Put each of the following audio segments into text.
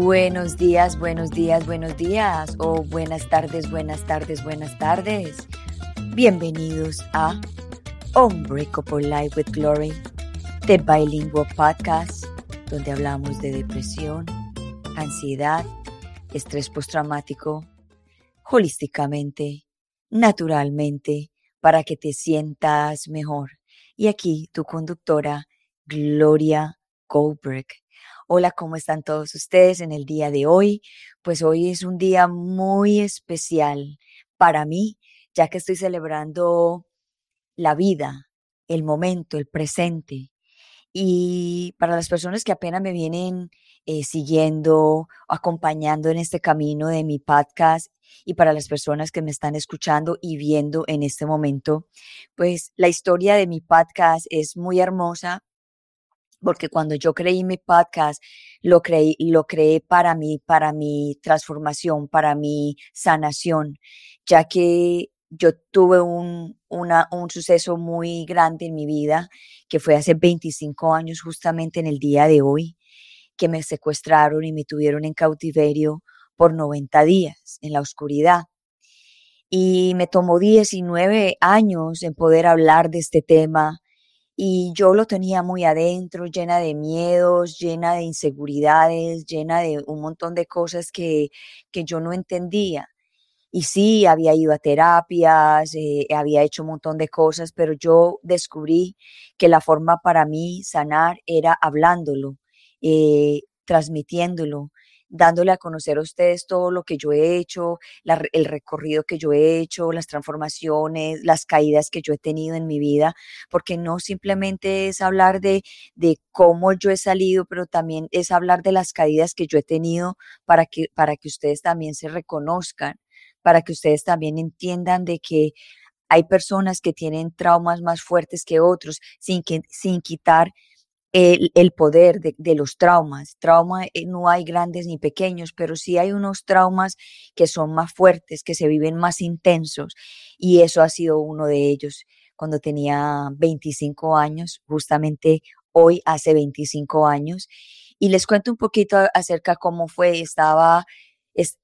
Buenos días, buenos días, buenos días o buenas tardes, buenas tardes, buenas tardes. Bienvenidos a Unbreakable Life with Glory, The Bilingual Podcast, donde hablamos de depresión, ansiedad, estrés postraumático, holísticamente, naturalmente, para que te sientas mejor. Y aquí tu conductora, Gloria Goldberg. Hola, ¿cómo están todos ustedes en el día de hoy? Pues hoy es un día muy especial para mí, ya que estoy celebrando la vida, el momento, el presente. Y para las personas que apenas me vienen eh, siguiendo, acompañando en este camino de mi podcast y para las personas que me están escuchando y viendo en este momento, pues la historia de mi podcast es muy hermosa porque cuando yo creí mi podcast, lo creí, lo creé para mí, para mi transformación, para mi sanación, ya que yo tuve un, una, un suceso muy grande en mi vida, que fue hace 25 años, justamente en el día de hoy, que me secuestraron y me tuvieron en cautiverio por 90 días en la oscuridad. Y me tomó 19 años en poder hablar de este tema, y yo lo tenía muy adentro, llena de miedos, llena de inseguridades, llena de un montón de cosas que, que yo no entendía. Y sí, había ido a terapias, eh, había hecho un montón de cosas, pero yo descubrí que la forma para mí sanar era hablándolo, eh, transmitiéndolo, dándole a conocer a ustedes todo lo que yo he hecho, el recorrido que yo he hecho, las transformaciones, las caídas que yo he tenido en mi vida, porque no simplemente es hablar de, de cómo yo he salido, pero también es hablar de las caídas que yo he tenido para que, para que ustedes también se reconozcan, para que ustedes también entiendan de que hay personas que tienen traumas más fuertes que otros, sin, que, sin quitar el, poder de, los traumas. Trauma eh, no hay grandes ni pequeños, pero sí hay unos traumas que son más fuertes, que se viven más intensos. Y eso ha sido uno de ellos cuando tenía 25 años, justamente hoy hace 25 años. Y les cuento un poquito acerca cómo fue. Estaba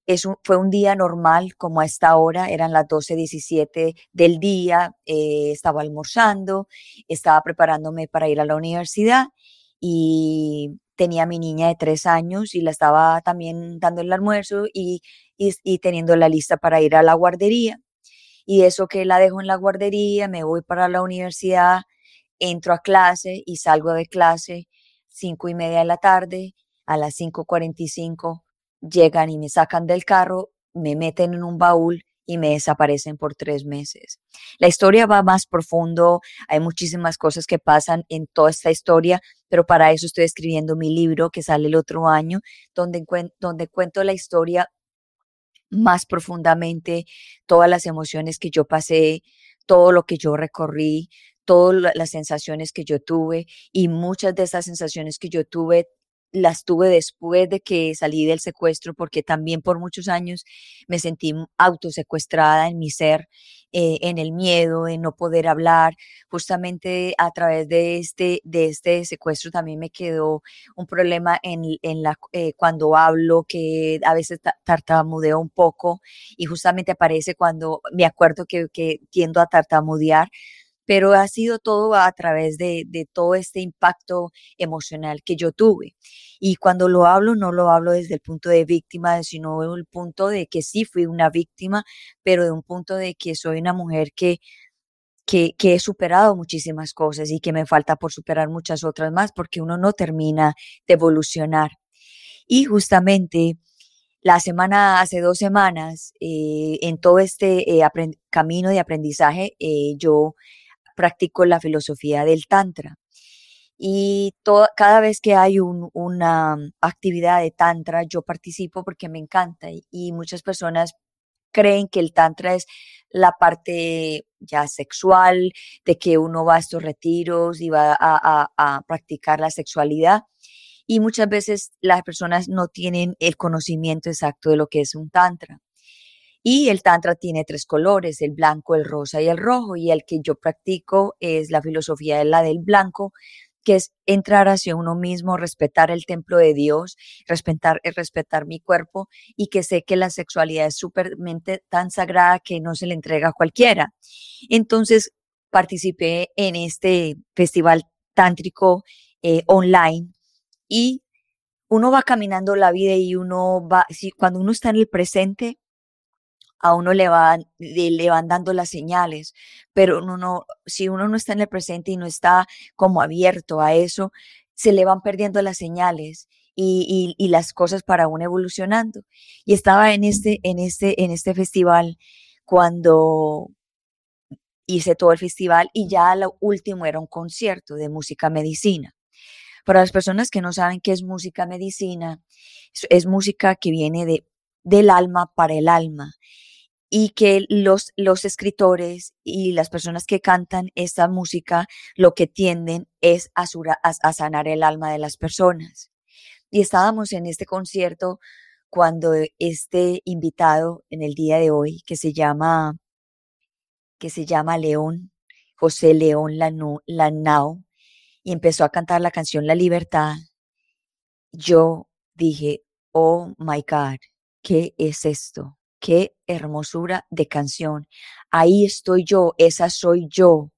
es, un, fue un día normal, como a esta hora, eran las 12.17 del día, eh, estaba almorzando, estaba preparándome para ir a la universidad y tenía a mi niña de tres años y la estaba también dando el almuerzo y, y, teniendo la lista para ir a la guardería. Y eso que la dejo en la guardería, me voy para la universidad, entro a clase y salgo de clase cinco y media de la tarde, a las 5.45 llegan y me sacan del carro, me meten en un baúl y me desaparecen por tres meses. La historia va más profundo, hay muchísimas cosas que pasan en toda esta historia, pero para eso estoy escribiendo mi libro que sale el otro año, donde, donde cuento la historia más profundamente, todas las emociones que yo pasé, todo lo que yo recorrí, todas las sensaciones que yo tuve y muchas de esas sensaciones que yo tuve las tuve después de que salí del secuestro, porque también por muchos años me sentí autosecuestrada en mi ser, eh, en el miedo, en no poder hablar. Justamente a través de este, de este secuestro también me quedó un problema en, en la, eh, cuando hablo, que a veces tartamudeo un poco y justamente aparece cuando me acuerdo que, que tiendo a tartamudear pero ha sido todo a través de, todo este impacto emocional que yo tuve. Y cuando lo hablo, no lo hablo desde el punto de víctima, sino el punto de que sí fui una víctima, pero de un punto de que soy una mujer que, que, que he superado muchísimas cosas y que me falta por superar muchas otras más, porque uno no termina de evolucionar. Y justamente la semana, hace dos semanas, eh, en todo este eh, camino de aprendizaje, eh, yo practico la filosofía del Tantra. Y cada vez que hay una actividad de Tantra, yo participo porque me encanta y, muchas personas creen que el Tantra es la parte ya sexual, de que uno va a estos retiros y va a practicar la sexualidad. Y muchas veces las personas no tienen el conocimiento exacto de lo que es un Tantra. Y el Tantra tiene tres colores, el blanco, el rosa y el rojo. Y el que yo practico es la filosofía de la del blanco, que es entrar hacia uno mismo, respetar el templo de Dios, respetar, eh, respetar mi cuerpo y que sé que la sexualidad es súpermente tan sagrada que no se le entrega a cualquiera. Entonces participé en este festival tántrico eh, online y uno va caminando la vida y uno va, si, cuando uno está en el presente, a uno le van, le van dando las señales, pero uno no, si uno no está en el presente y no está como abierto a eso, se le van perdiendo las señales y, las cosas para uno evolucionando. Y estaba en este, en este, en este festival cuando hice todo el festival y ya lo último era un concierto de música medicina. Para las personas que no saben qué es música medicina, es, música que viene de, del alma para el alma y que los, los escritores y las personas que cantan esta música lo que tienden es a, a, sanar el alma de las personas. Y estábamos en este concierto cuando este invitado en el día de hoy, que se llama, que se llama León, José León Lanao, y empezó a cantar la canción La Libertad, yo dije, oh my God, ¿qué es esto? Qué hermosura de canción. Ahí estoy yo, esa soy yo.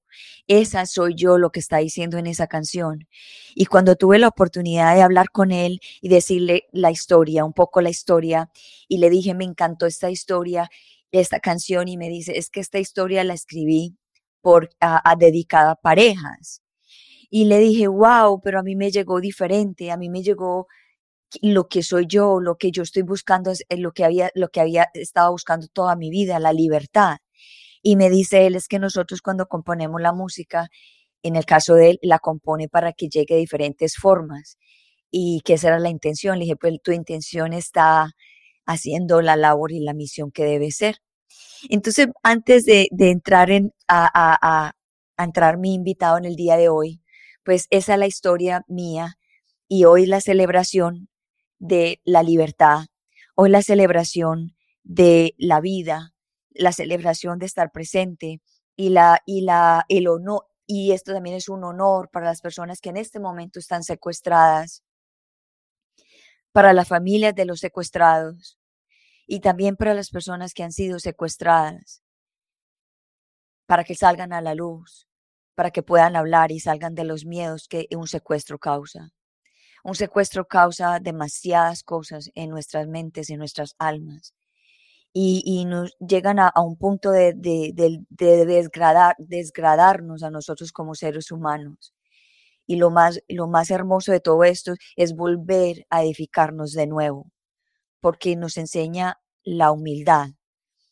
Esa soy yo lo que está diciendo en esa canción. Y cuando tuve la oportunidad de hablar con él y decirle la historia, un poco la historia, y le dije, me encantó esta historia, esta canción, y me dice, es que esta historia la escribí por, a dedicada a parejas y le dije, wow, pero a mí me llegó diferente, a mí me llegó lo que soy yo, lo que yo estoy buscando es lo que había, lo que había estado buscando toda mi vida, la libertad. Y me dice él, es que nosotros cuando componemos la música, en el caso de él, la compone para que llegue de diferentes formas. Y que esa era la intención. Le dije, pues tu intención está haciendo la labor y la misión que debe ser. Entonces, antes de, entrar en, a, a entrar mi invitado en el día de hoy, pues esa es la historia mía y hoy la celebración de la libertad, hoy la celebración de la vida, la celebración de estar presente y la y la el honor y esto también es un honor para las personas que en este momento están secuestradas, para las familias de los secuestrados y también para las personas que han sido secuestradas, para que salgan a la luz, para que puedan hablar y salgan de los miedos que un secuestro causa. Un secuestro causa demasiadas cosas en nuestras mentes, en nuestras almas. Y, nos llegan a, un punto de, desgradar, desgradarnos a nosotros como seres humanos. Y lo más, lo más hermoso de todo esto es volver a edificarnos de nuevo, porque nos enseña la humildad.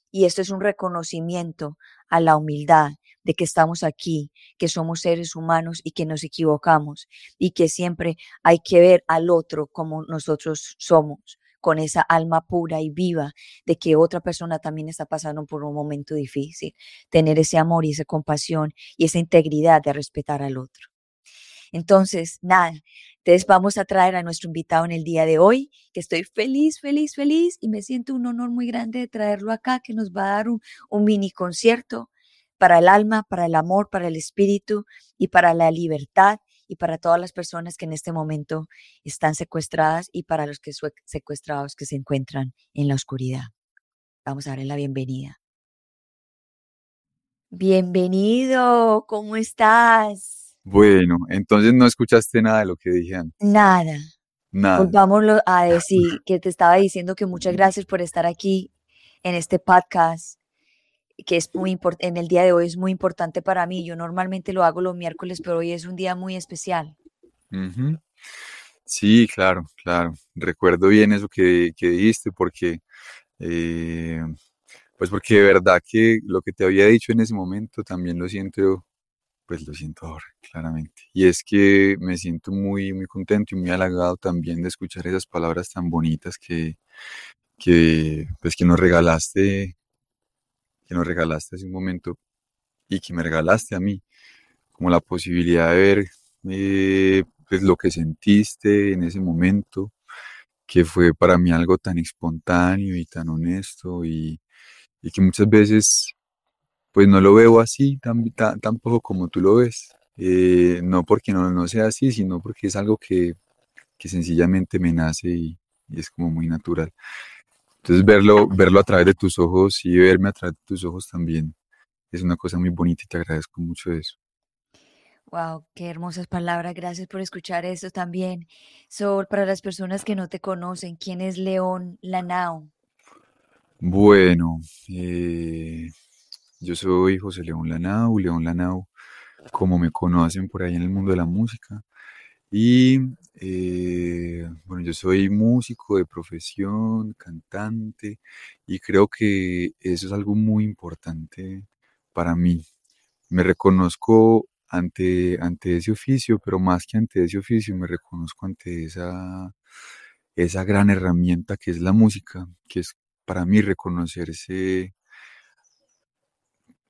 Y esto es un reconocimiento a la humildad de que estamos aquí, que somos seres humanos y que nos equivocamos y que siempre hay que ver al otro como nosotros somos con esa alma pura y viva de que otra persona también está pasando por un momento difícil, tener ese amor y esa compasión y esa integridad de respetar al otro. Entonces, nada, entonces vamos a traer a nuestro invitado en el día de hoy, que estoy feliz, feliz, feliz y me siento un honor muy grande de traerlo acá, que nos va a dar un, mini concierto para el alma, para el amor, para el espíritu y para la libertad y para todas las personas que en este momento están secuestradas y para los que secuestrados que se encuentran en la oscuridad. Vamos a darle la bienvenida. Bienvenido, ¿cómo estás? Bueno, entonces no escuchaste nada de lo que dije antes. Nada. Nada. Volvámoslo a decir que te estaba diciendo que muchas gracias por estar aquí en este podcast que es muy en el día de hoy es muy importante para mí. Yo normalmente lo hago los miércoles, pero hoy es un día muy especial. Sí, claro, claro. Recuerdo bien eso que, que dijiste porque, eh, pues porque de verdad que lo que te había dicho en ese momento también lo siento, pues lo siento ahora, claramente. Y es que me siento muy, muy contento y muy halagado también de escuchar esas palabras tan bonitas que, que, pues, que nos regalaste que nos regalaste hace un momento y que me regalaste a mí, como la posibilidad de ver eh, pues lo que sentiste en ese momento, que fue para mí algo tan espontáneo y tan honesto y, que muchas veces pues no lo veo así tan, tampoco como tú lo ves. eh, no porque no, no sea así, sino porque es algo que, que sencillamente me nace y, y es como muy natural. Entonces verlo, verlo a través de tus ojos y verme a través de tus ojos también es una cosa muy bonita y te agradezco mucho eso. Wow, qué hermosas palabras. Gracias por escuchar eso también. So, para las personas que no te conocen, ¿quién es León Lanao? Bueno, eh, yo soy José León Lanao, León Lanao, como me conocen por ahí en el mundo de la música. Y eh, bueno, yo soy músico de profesión, cantante, y creo que eso es algo muy importante para mí. Me reconozco ante, ante ese oficio, pero más que ante ese oficio, me reconozco ante esa, esa gran herramienta que es la música, que es para mí reconocerse,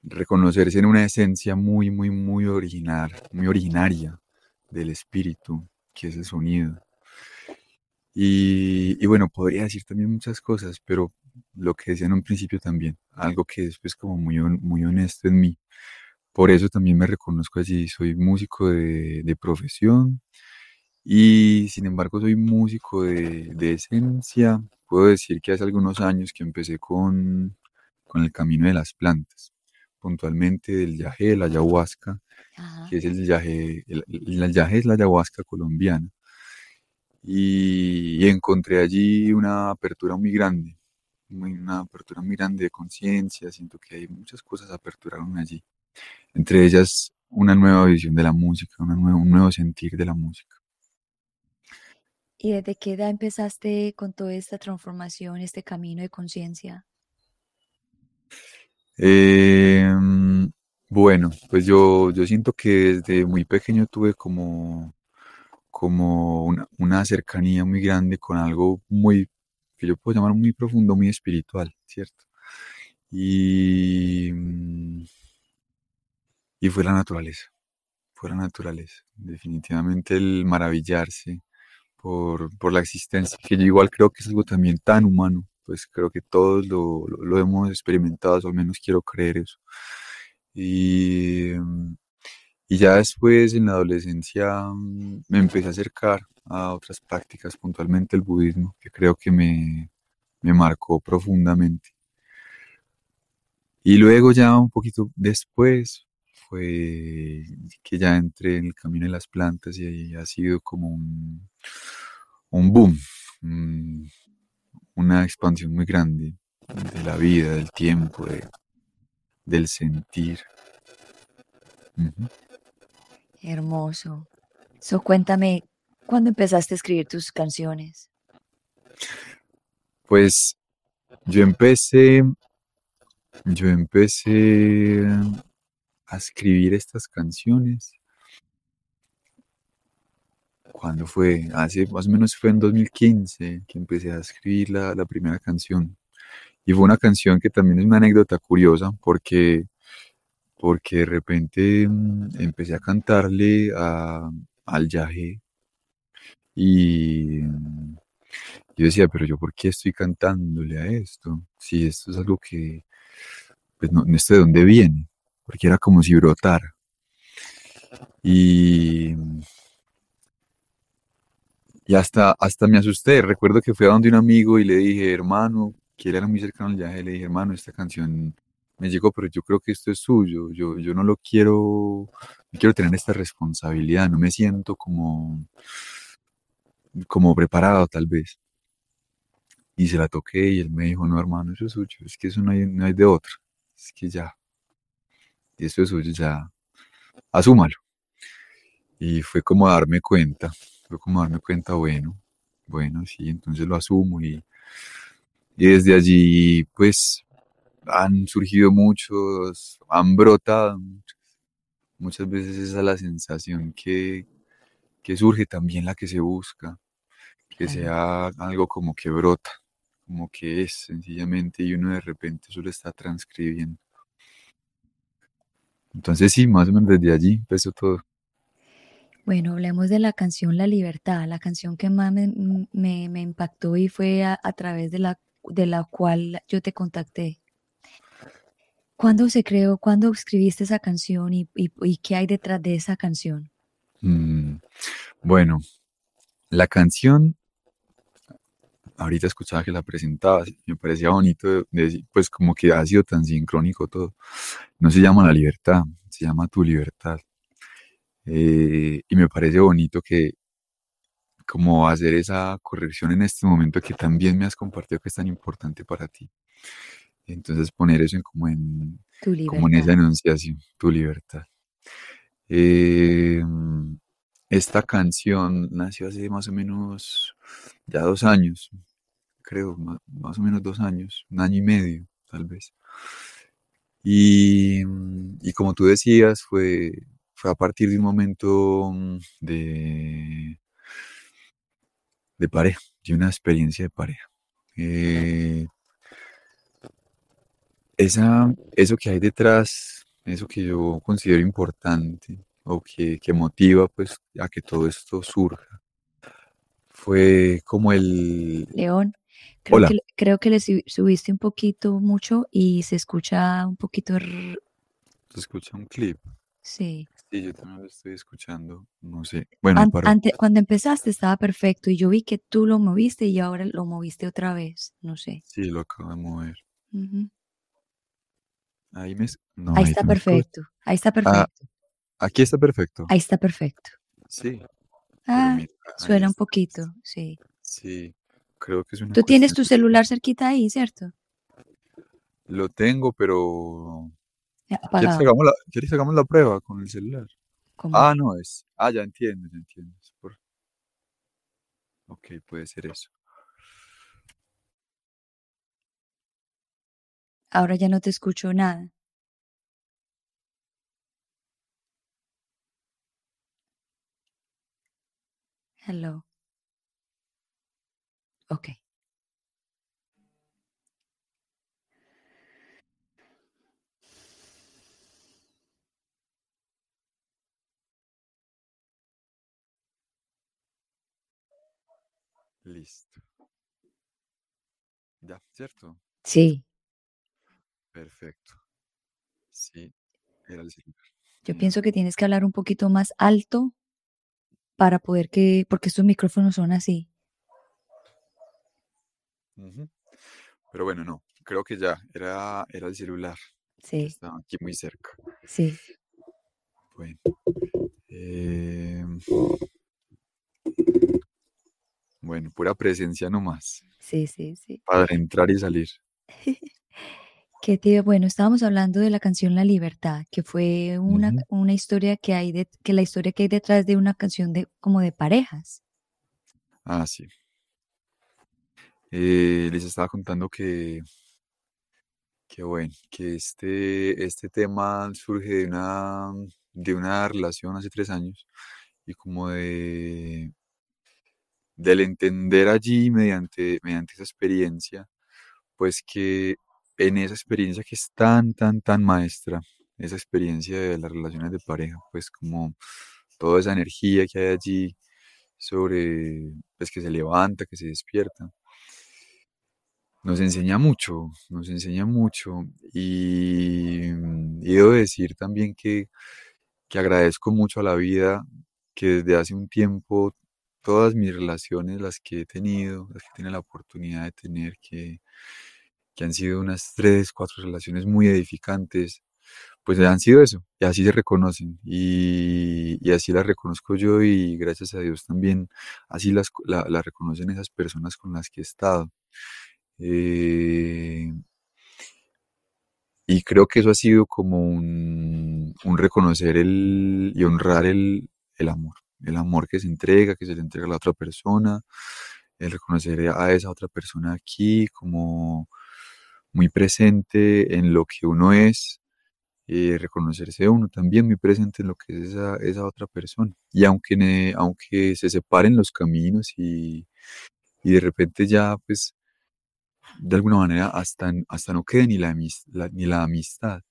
reconocerse en una esencia muy, muy, muy original, muy originaria del espíritu, que es el sonido. Y, y bueno, podría decir también muchas cosas, pero lo que decía en un principio también, algo que es pues como muy, muy honesto en mí. Por eso también me reconozco así, soy músico de, de profesión y sin embargo soy músico de, de, esencia. Puedo decir que hace algunos años que empecé con, con el camino de las plantas, puntualmente del yaje, la ayahuasca, Ajá. que es el yaje, el, el yaje es la ayahuasca colombiana. Y, y encontré allí una apertura muy grande, una apertura muy grande de conciencia, siento que hay muchas cosas aperturaron allí, entre ellas una nueva visión de la música, una nueva, un nuevo sentir de la música. ¿Y desde qué edad empezaste con toda esta transformación, este camino de conciencia? Eh, bueno, pues yo, yo siento que desde muy pequeño tuve como, como una, una cercanía muy grande con algo muy que yo puedo llamar muy profundo, muy espiritual, ¿cierto? Y, y fue la naturaleza, fue la naturaleza, definitivamente el maravillarse por, por la existencia, que yo igual creo que es algo también tan humano, pues creo que todos lo, lo, hemos experimentado, o al menos quiero creer eso. Y, y ya después en la adolescencia me empecé a acercar a otras prácticas, puntualmente el budismo, que creo que me, me marcó profundamente. Y luego ya un poquito después fue que ya entré en el camino de las plantas y ahí ha sido como un, un boom, un, una expansión muy grande de la vida, del tiempo, de, del sentir. Uh -huh. Hermoso. So, cuéntame, ¿cuándo empezaste a escribir tus canciones? Pues yo empecé, yo empecé a escribir estas canciones. ¿Cuándo fue? Hace más o menos fue en 2015 que empecé a escribir la, primera canción. Y fue una canción que también es una anécdota curiosa porque porque de repente mmm, empecé a cantarle a, al yaje y yo decía, pero yo por qué estoy cantándole a esto? Si esto es algo que, pues no, no de dónde viene, porque era como si brotara. Y, y hasta, hasta me asusté. Recuerdo que fui a donde un amigo y le dije, hermano, que él era muy cercano al viaje, le dije, hermano, esta canción me llegó, pero yo creo que esto es suyo, yo, yo no lo quiero, no quiero tener esta responsabilidad, no me siento como, como preparado tal vez. Y se la toqué y él me dijo, no hermano, eso es suyo, es que eso no hay, no hay de otra, es que ya, y esto es suyo, ya, asúmalo. Y fue como darme cuenta, fue como darme cuenta, bueno, bueno, sí, entonces lo asumo y, y desde allí, pues, han surgido muchos, han brotado muchos. Muchas veces esa es la sensación que, que surge, también la que se busca, que sea algo como que brota, como que es sencillamente y uno de repente solo está transcribiendo. Entonces sí, más o menos desde allí empezó todo. Bueno, hablemos de la canción La Libertad, la canción que más me, impactó y fue a, través de la, de la cual yo te contacté. ¿Cuándo se creó, cuándo escribiste esa canción y, qué hay detrás de esa canción? Mm, bueno, la canción, ahorita escuchaba que la presentabas, me parecía bonito, de- decir, pues como que ha sido tan sincrónico todo. No se llama La Libertad, se llama Tu Libertad. Eh, y me parece bonito que como hacer esa corrección en este momento que también me has compartido que es tan importante para ti. Entonces poner eso en como en, como en esa enunciación, tu libertad. Eh, esta canción nació hace más o menos ya dos años, creo, ma- más, o menos dos años, un año y medio, tal vez. Y, y como tú decías, fue, fue a partir de un momento mm, de, de pareja, de una experiencia de pareja. Eh, esa, eso que hay detrás, eso que yo considero importante o que, que motiva pues a que todo esto surja, fue como el... León, creo Hola, que, creo que le su- subiste un poquito mucho y se escucha un poquito... se escucha un clip. Sí. Sí, yo también lo estoy escuchando, no sé. Bueno, An- cuando empezaste estaba perfecto y yo vi que tú lo moviste y ahora lo moviste otra vez. No sé. Sí, lo acabo de mover. Ahí me... No, Ahí ahí está me perfecto. Ahí está Ah, perfecto. aquí está perfecto. Ahí está perfecto. Sí, Ah, mira, suena un poquito, sí. Sí, creo que es una Tú tienes tu celular cerquita ahí, ¿cierto? Lo tengo, pero... Eh, ¿Quieres que Apagado. hagamos la, ¿quieres hagamos la prueba con el celular? ¿Cómo? Ah, no es. Ah, ya entiendo, ya entiendo. Por- Ok, puede ser eso. Ahora ya no te escucho nada. Hello. Ok. Listo. Ya, ¿cierto? Sí, Perfecto. Sí, era el celular. yo pienso que tienes que hablar un poquito más alto para poder que, porque estos micrófonos son así. Ujú. Pero bueno, no. Creo que ya. Era, era el celular. que Sí, estaba aquí muy cerca. sí. Bueno. eh, Bueno, pura presencia nomás. Sí, sí, sí. Para entrar y salir. Que te, bueno, estábamos hablando de la canción La Libertad, que fue una, una historia que hay de, que la historia que hay detrás de una canción de como de parejas. Ah, sí. Eh, les estaba contando que, que bueno, que este, este tema surge de una, de una relación hace tres años y como de, del entender allí mediante, mediante esa experiencia, pues que en esa experiencia que es tan, tan, tan maestra, esa experiencia de las relaciones de pareja, pues como toda esa energía que hay allí sobre, pues que se levanta, que se despierta, nos enseña mucho, nos enseña mucho. Y, y debo decir también que, que agradezco mucho a la vida que desde hace un tiempo todas mis relaciones, las que he tenido, las que he tenido la oportunidad de tener, que, que han sido unas tres, cuatro relaciones muy edificantes, pues han sido eso, y así se reconocen, y, y así las reconozco yo, y gracias a Dios también, así las, la, reconocen esas personas con las que he estado. Eh, y creo que eso ha sido como un, un reconocer el, y honrar el, el amor, el amor que se entrega, que se le entrega a la otra persona, el reconocer a esa otra persona aquí como muy presente en lo que uno es, eh, reconocerse uno también muy presente en lo que es esa, esa otra persona. Y aunque, ne- aunque se separen los caminos y, y de repente ya pues de alguna manera hasta, hasta no quede ni la, la- ni la amistad,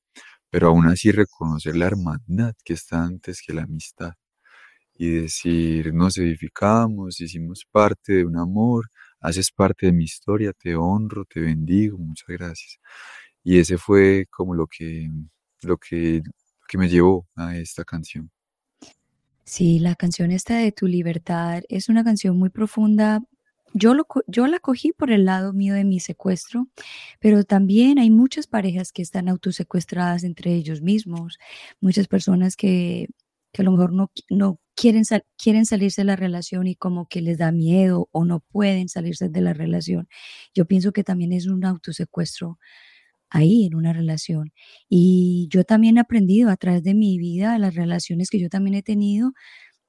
pero aún así reconocer la hermandad que está antes que la amistad y decir, nos edificamos, hicimos parte de un amor, haces parte de mi historia, te honro, te bendigo, muchas gracias. Y ese fue como lo que, lo que, que me llevó a esta canción. Sí, la canción esta de Tu Libertad es una canción muy profunda. Yo, lo, yo la cogí por el lado mío de mi secuestro, pero también hay muchas parejas que están autosecuestradas entre ellos mismos, muchas personas que, que a lo mejor no, no quieren, quieren salirse de la relación y como que les da miedo o no pueden salirse de la relación. Yo pienso que también es un autosecuestro ahí en una relación. Y yo también he aprendido a través de mi vida, las relaciones que yo también he tenido,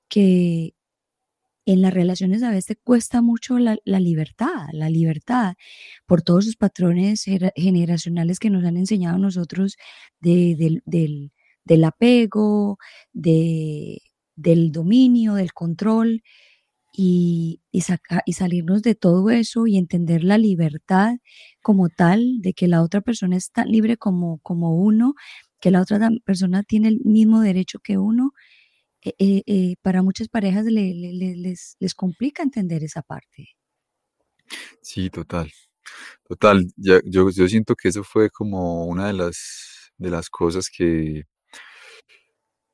que en las relaciones a veces cuesta mucho la, libertad, la libertad, por todos los patrones generacionales que nos han enseñado nosotros del, del, apego, de, del dominio, del control y, y salirnos de todo eso y entender la libertad como tal, de que la otra persona es tan libre como, como uno, que la otra persona tiene el mismo derecho que uno, eh, eh, eh, para muchas parejas les, les complica entender esa parte. Sí, total, total. yo, yo siento que eso fue como una de las, de las cosas que,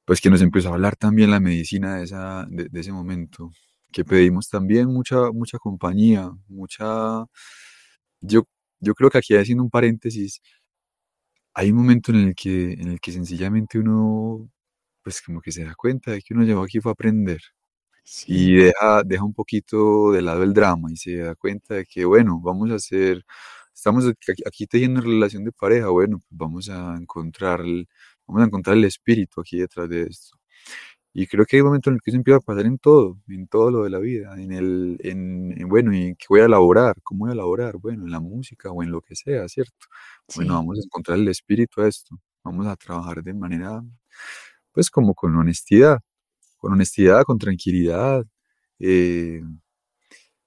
pues que nos empezó a hablar también la medicina de, esa, de ese momento que pedimos también mucha, mucha compañía, mucha... Yo, yo creo que aquí haciendo un paréntesis, hay un momento en el que, en el que sencillamente uno, pues como que se da cuenta de que uno llegó aquí fue a aprender. Y deja, deja un poquito de lado el drama y se da cuenta de que, bueno, vamos a hacer, estamos aquí, teniendo relación de pareja, bueno, pues vamos a encontrar, vamos a encontrar el espíritu aquí detrás de esto. Y creo que hay un momento en el que eso empieza a pasar en todo, en todo lo de la vida, en el, en, bueno, ¿y qué voy a elaborar? ¿Cómo voy a elaborar? Bueno, en la música o en lo que sea, ¿cierto? Bueno, vamos a encontrar el espíritu a esto, vamos a trabajar de manera, pues como con honestidad, con honestidad, con tranquilidad, eh,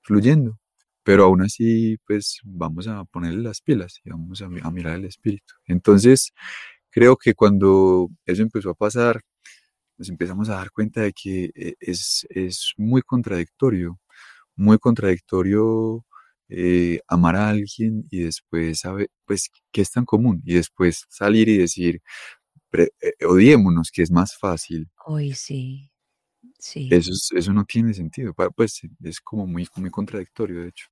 fluyendo. Pero aún así, pues vamos a ponerle las pilas y vamos a, a mirar el espíritu. Entonces, creo que cuando eso empezó a pasar, nos empezamos a dar cuenta de que eh, es, muy contradictorio, muy contradictorio eh, amar a alguien y después saber, pues, qué es tan común y después salir y decir, eh, odiémonos, que es más fácil. Hoy sí, sí. Eso, eso no tiene sentido, pues es como muy, muy contradictorio, de hecho.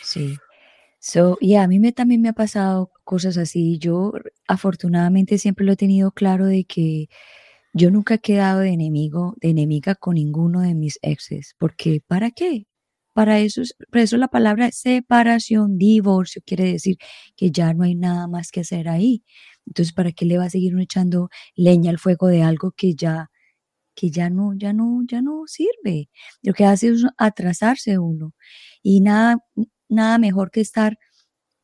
Sí. So, y a mí me, también me ha pasado cosas así. Yo afortunadamente siempre lo he tenido claro de que yo nunca he quedado de enemigo, de enemiga con ninguno de mis exes, porque ¿para qué? Para eso, por eso la palabra separación, divorcio, quiere decir que ya no hay nada más que hacer ahí. Entonces, ¿para qué le va a seguir echando leña al fuego de algo que ya, que ya no, ya no, ya no sirve? Lo que hace es atrasarse uno. Y nada, nada mejor que estar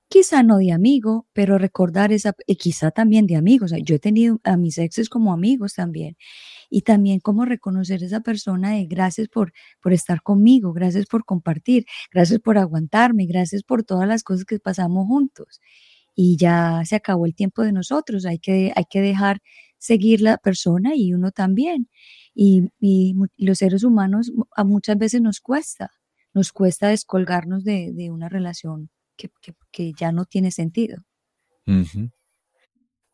quizá no de amigo, pero recordar esa, y quizá también de amigos. yo he tenido a mis exes como amigos también. Y también como reconocer esa persona de gracias por, por estar conmigo, gracias por compartir, gracias por aguantarme, gracias por todas las cosas que pasamos juntos. Y ya se acabó el tiempo de nosotros, hay que, hay que dejar seguir la persona y uno también. Y, y, los seres humanos a muchas veces nos cuesta, nos cuesta descolgarnos de, de una relación que, ya no tiene sentido.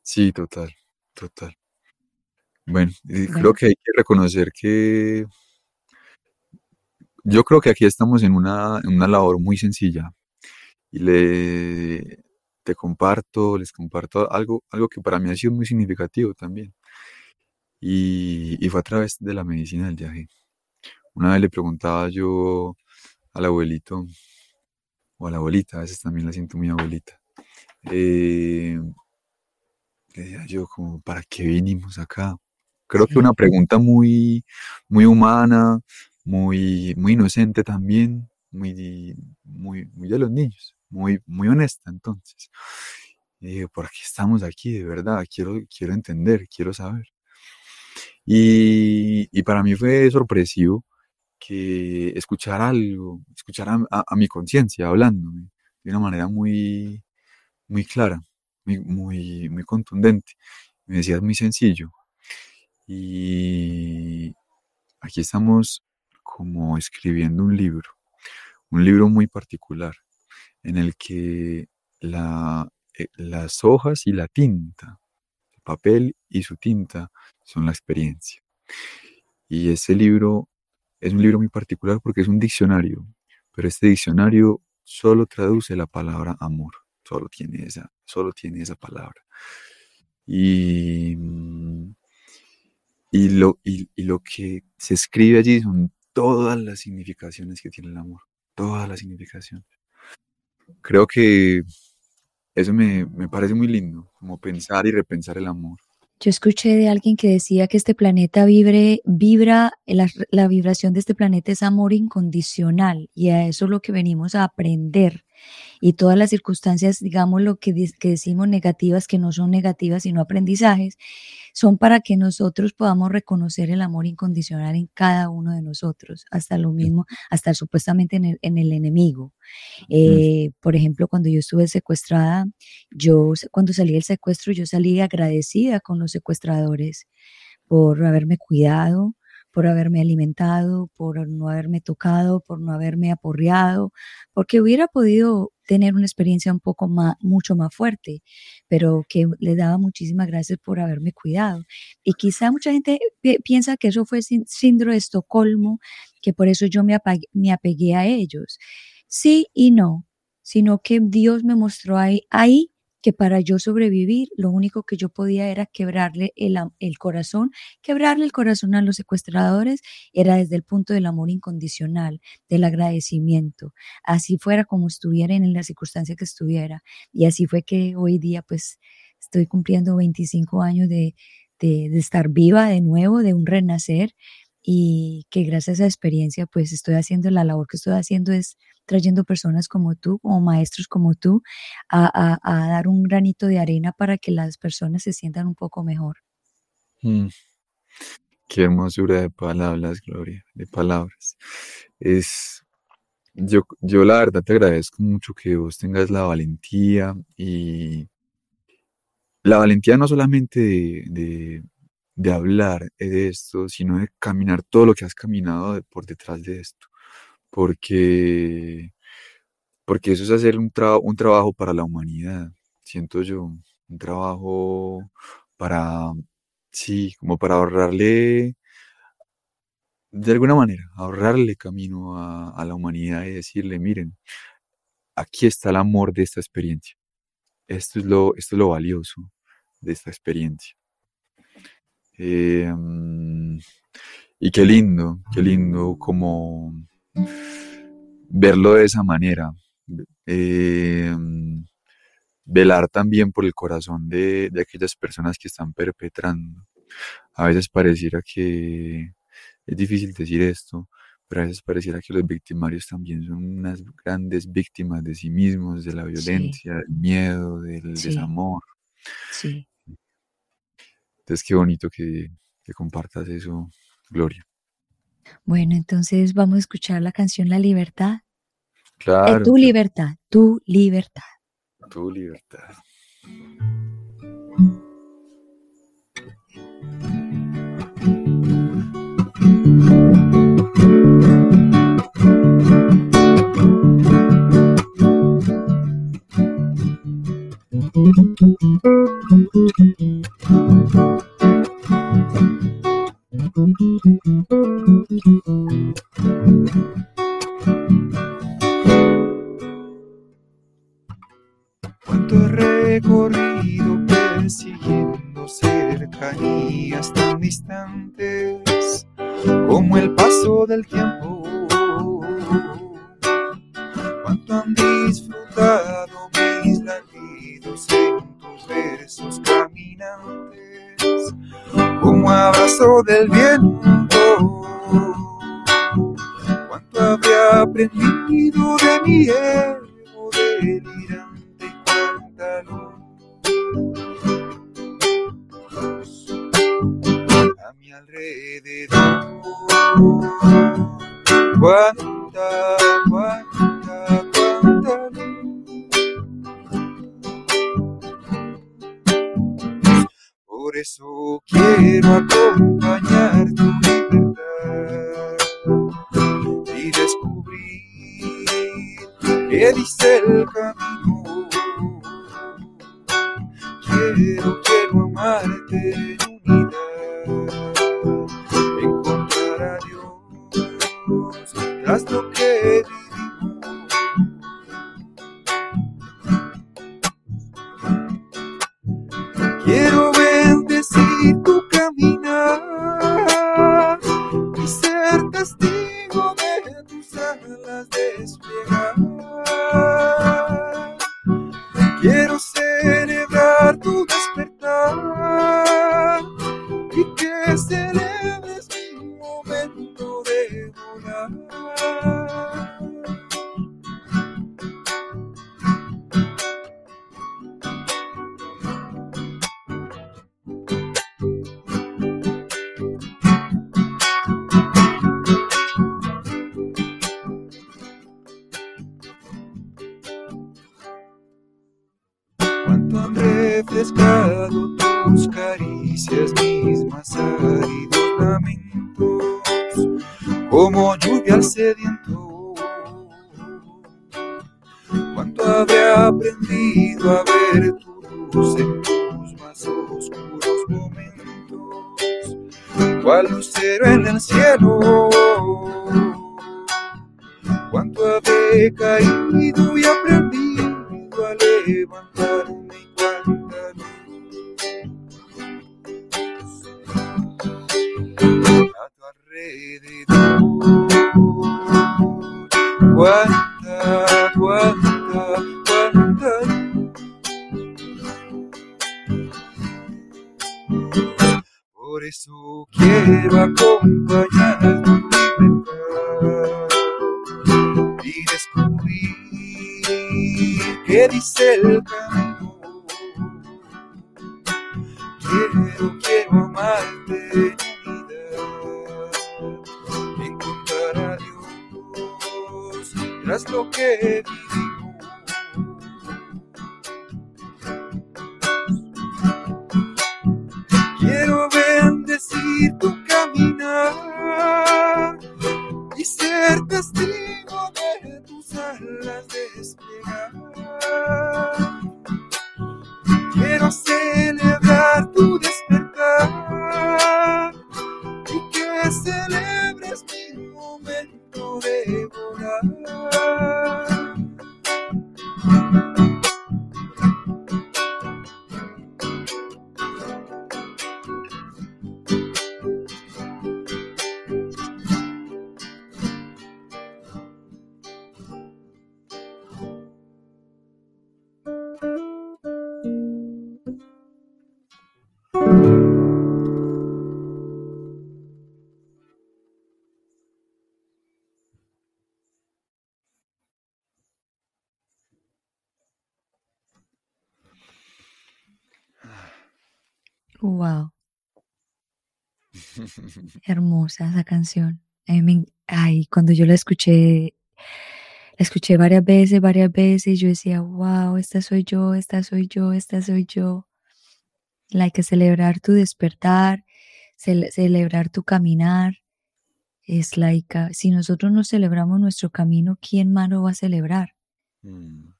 Sí, total, total. Bueno, creo que hay que reconocer que yo creo que aquí estamos en una, en una labor muy sencilla y le te comparto, les comparto algo, algo que para mí ha sido muy significativo también. Y, y, fue a través de la medicina del viaje. Una vez le preguntaba yo al abuelito, o a la abuelita, a veces también la siento muy abuelita. Eh, decía yo, como, ¿para qué vinimos acá? Creo que una pregunta muy, muy humana, muy, muy inocente también, muy, muy, muy de los niños, muy, muy honesta entonces. ¿por qué estamos aquí? De verdad, quiero, quiero entender, quiero saber. Y, y para mí fue sorpresivo que escuchar algo, escuchar a, mi conciencia hablando de una manera muy, muy clara, muy, muy, contundente. Me decía, es muy sencillo. Y aquí estamos como escribiendo un libro, un libro muy particular, en el que eh, las hojas y la tinta, el papel y su tinta son la experiencia. Y ese libro es un libro muy particular porque es un diccionario, pero este diccionario solo traduce la palabra amor, solo tiene esa, solo tiene esa palabra. Y, y, lo, y, lo que se escribe allí son todas las significaciones que tiene el amor, todas las significaciones. Creo que eso me, me parece muy lindo, como pensar y repensar el amor. Yo escuché de alguien que decía que este planeta vibre, vibra, la, la, vibración de este planeta es amor incondicional y a eso es lo que venimos a aprender. Y todas las circunstancias, digamos lo que, que decimos negativas, que no son negativas sino aprendizajes, son para que nosotros podamos reconocer el amor incondicional en cada uno de nosotros, hasta lo mismo, hasta supuestamente en el, en el enemigo. Eh, por ejemplo, cuando yo estuve secuestrada, yo cuando salí del secuestro, yo salí agradecida con los secuestradores por haberme cuidado, por haberme alimentado, por no haberme tocado, por no haberme aporreado, porque hubiera podido tener una experiencia un poco más, mucho más fuerte, pero que le daba muchísimas gracias por haberme cuidado. Y quizá mucha gente piensa que eso fue síndrome de Estocolmo, que por eso yo me, me apegué a ellos. Sí y no, sino que Dios me mostró ahí, ahí que para yo sobrevivir, lo único que yo podía era quebrarle el, el, corazón. Quebrarle el corazón a los secuestradores era desde el punto del amor incondicional, del agradecimiento. Así fuera como estuviera en la circunstancia que estuviera. Y así fue que hoy día pues estoy cumpliendo 25 años de, de, de estar viva de nuevo, de un renacer y que gracias a esa experiencia pues estoy haciendo la labor que estoy haciendo es trayendo personas como tú, como maestros como tú, a, dar un granito de arena para que las personas se sientan un poco mejor. Mm. Qué hermosura de palabras, Gloria, de palabras. Es, yo, yo la verdad te agradezco mucho que vos tengas la valentía y la valentía no solamente de hablar de esto, sino de caminar todo lo que has caminado por detrás de esto porque, porque eso es hacer un, un trabajo para la humanidad, siento yo, un trabajo para, sí, como para ahorrarle, de alguna manera, ahorrarle camino a, la humanidad y decirle, miren, aquí está el amor de esta experiencia. Esto es lo, esto es lo valioso de esta experiencia. Em, y qué lindo, qué lindo como verlo de esa manera. Eh, velar también por el corazón de, aquellas personas que están perpetrando. A veces pareciera que es difícil decir esto, pero a veces pareciera que los victimarios también son unas grandes víctimas de sí mismos, de la violencia, del miedo, del desamor. Sí. Entonces, qué bonito que compartas eso, Gloria. Bueno, entonces vamos a escuchar la canción La Libertad. Claro. tu libertad, tu libertad. Tu libertad. Cuánto he recorrido persiguiendo cercanías tan distantes como el paso del tiempo. Cuánto han disfrutado mis latidos en tus versos caminantes como abrazo del viento. Cuánto habría aprendido de mi ego delirante y cuánta luz a mi alrededor. Cuánta, cuánta, cuánta Por eso quiero acompañar tu libertad y descubrir que dice el camino. Quiero, quiero amarte caído y Hermosa esa canción. Me ay, cuando yo la escuché, la escuché varias veces, varias veces, yo decía, wow, esta soy yo, esta soy yo, esta soy yo. Like que celebrar tu despertar, cele- celebrar tu caminar. Es ah, si nosotros no celebramos nuestro camino, ¿quién más lo va a celebrar? Mm.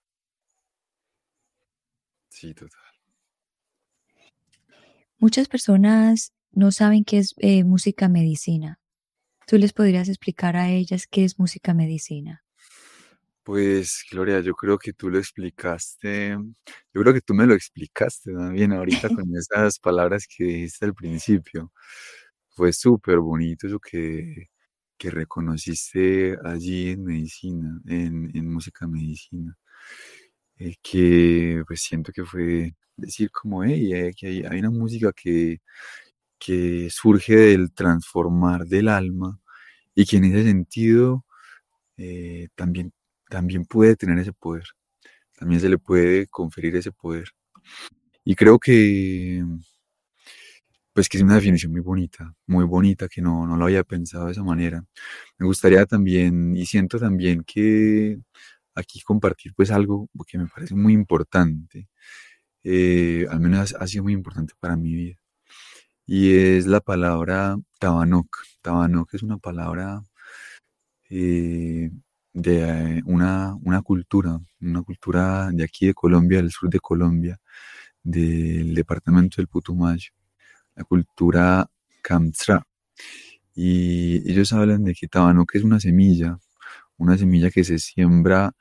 Sí, total. Muchas personas no saben qué es eh, música medicina. ¿Tú les podrías explicar a ellas qué es música medicina? Pues, Gloria, yo creo que tú lo explicaste, yo creo que tú me lo explicaste también ahorita con esas palabras que dijiste al principio. Fue súper bonito eso que, que reconociste allí en medicina, en, en música medicina. Eh, que pues siento que fue decir como, hey, eh, que hay, hay una música que, que surge del transformar del alma y que en ese sentido eh, también, también puede tener ese poder, también se le puede conferir ese poder. Y creo que, pues que es una definición muy bonita, muy bonita, que no, no lo había pensado de esa manera. Me gustaría también, y siento también que aquí compartir pues algo que me parece muy importante, eh, al menos ha sido muy importante para mi vida, y es la palabra tabanok. Tabanok es una palabra eh, de una, una cultura, una cultura de aquí de Colombia, del sur de Colombia, del departamento del Putumayo, la cultura Kamtsra. Y ellos hablan de que Tabanoque es una semilla, una semilla que se siembra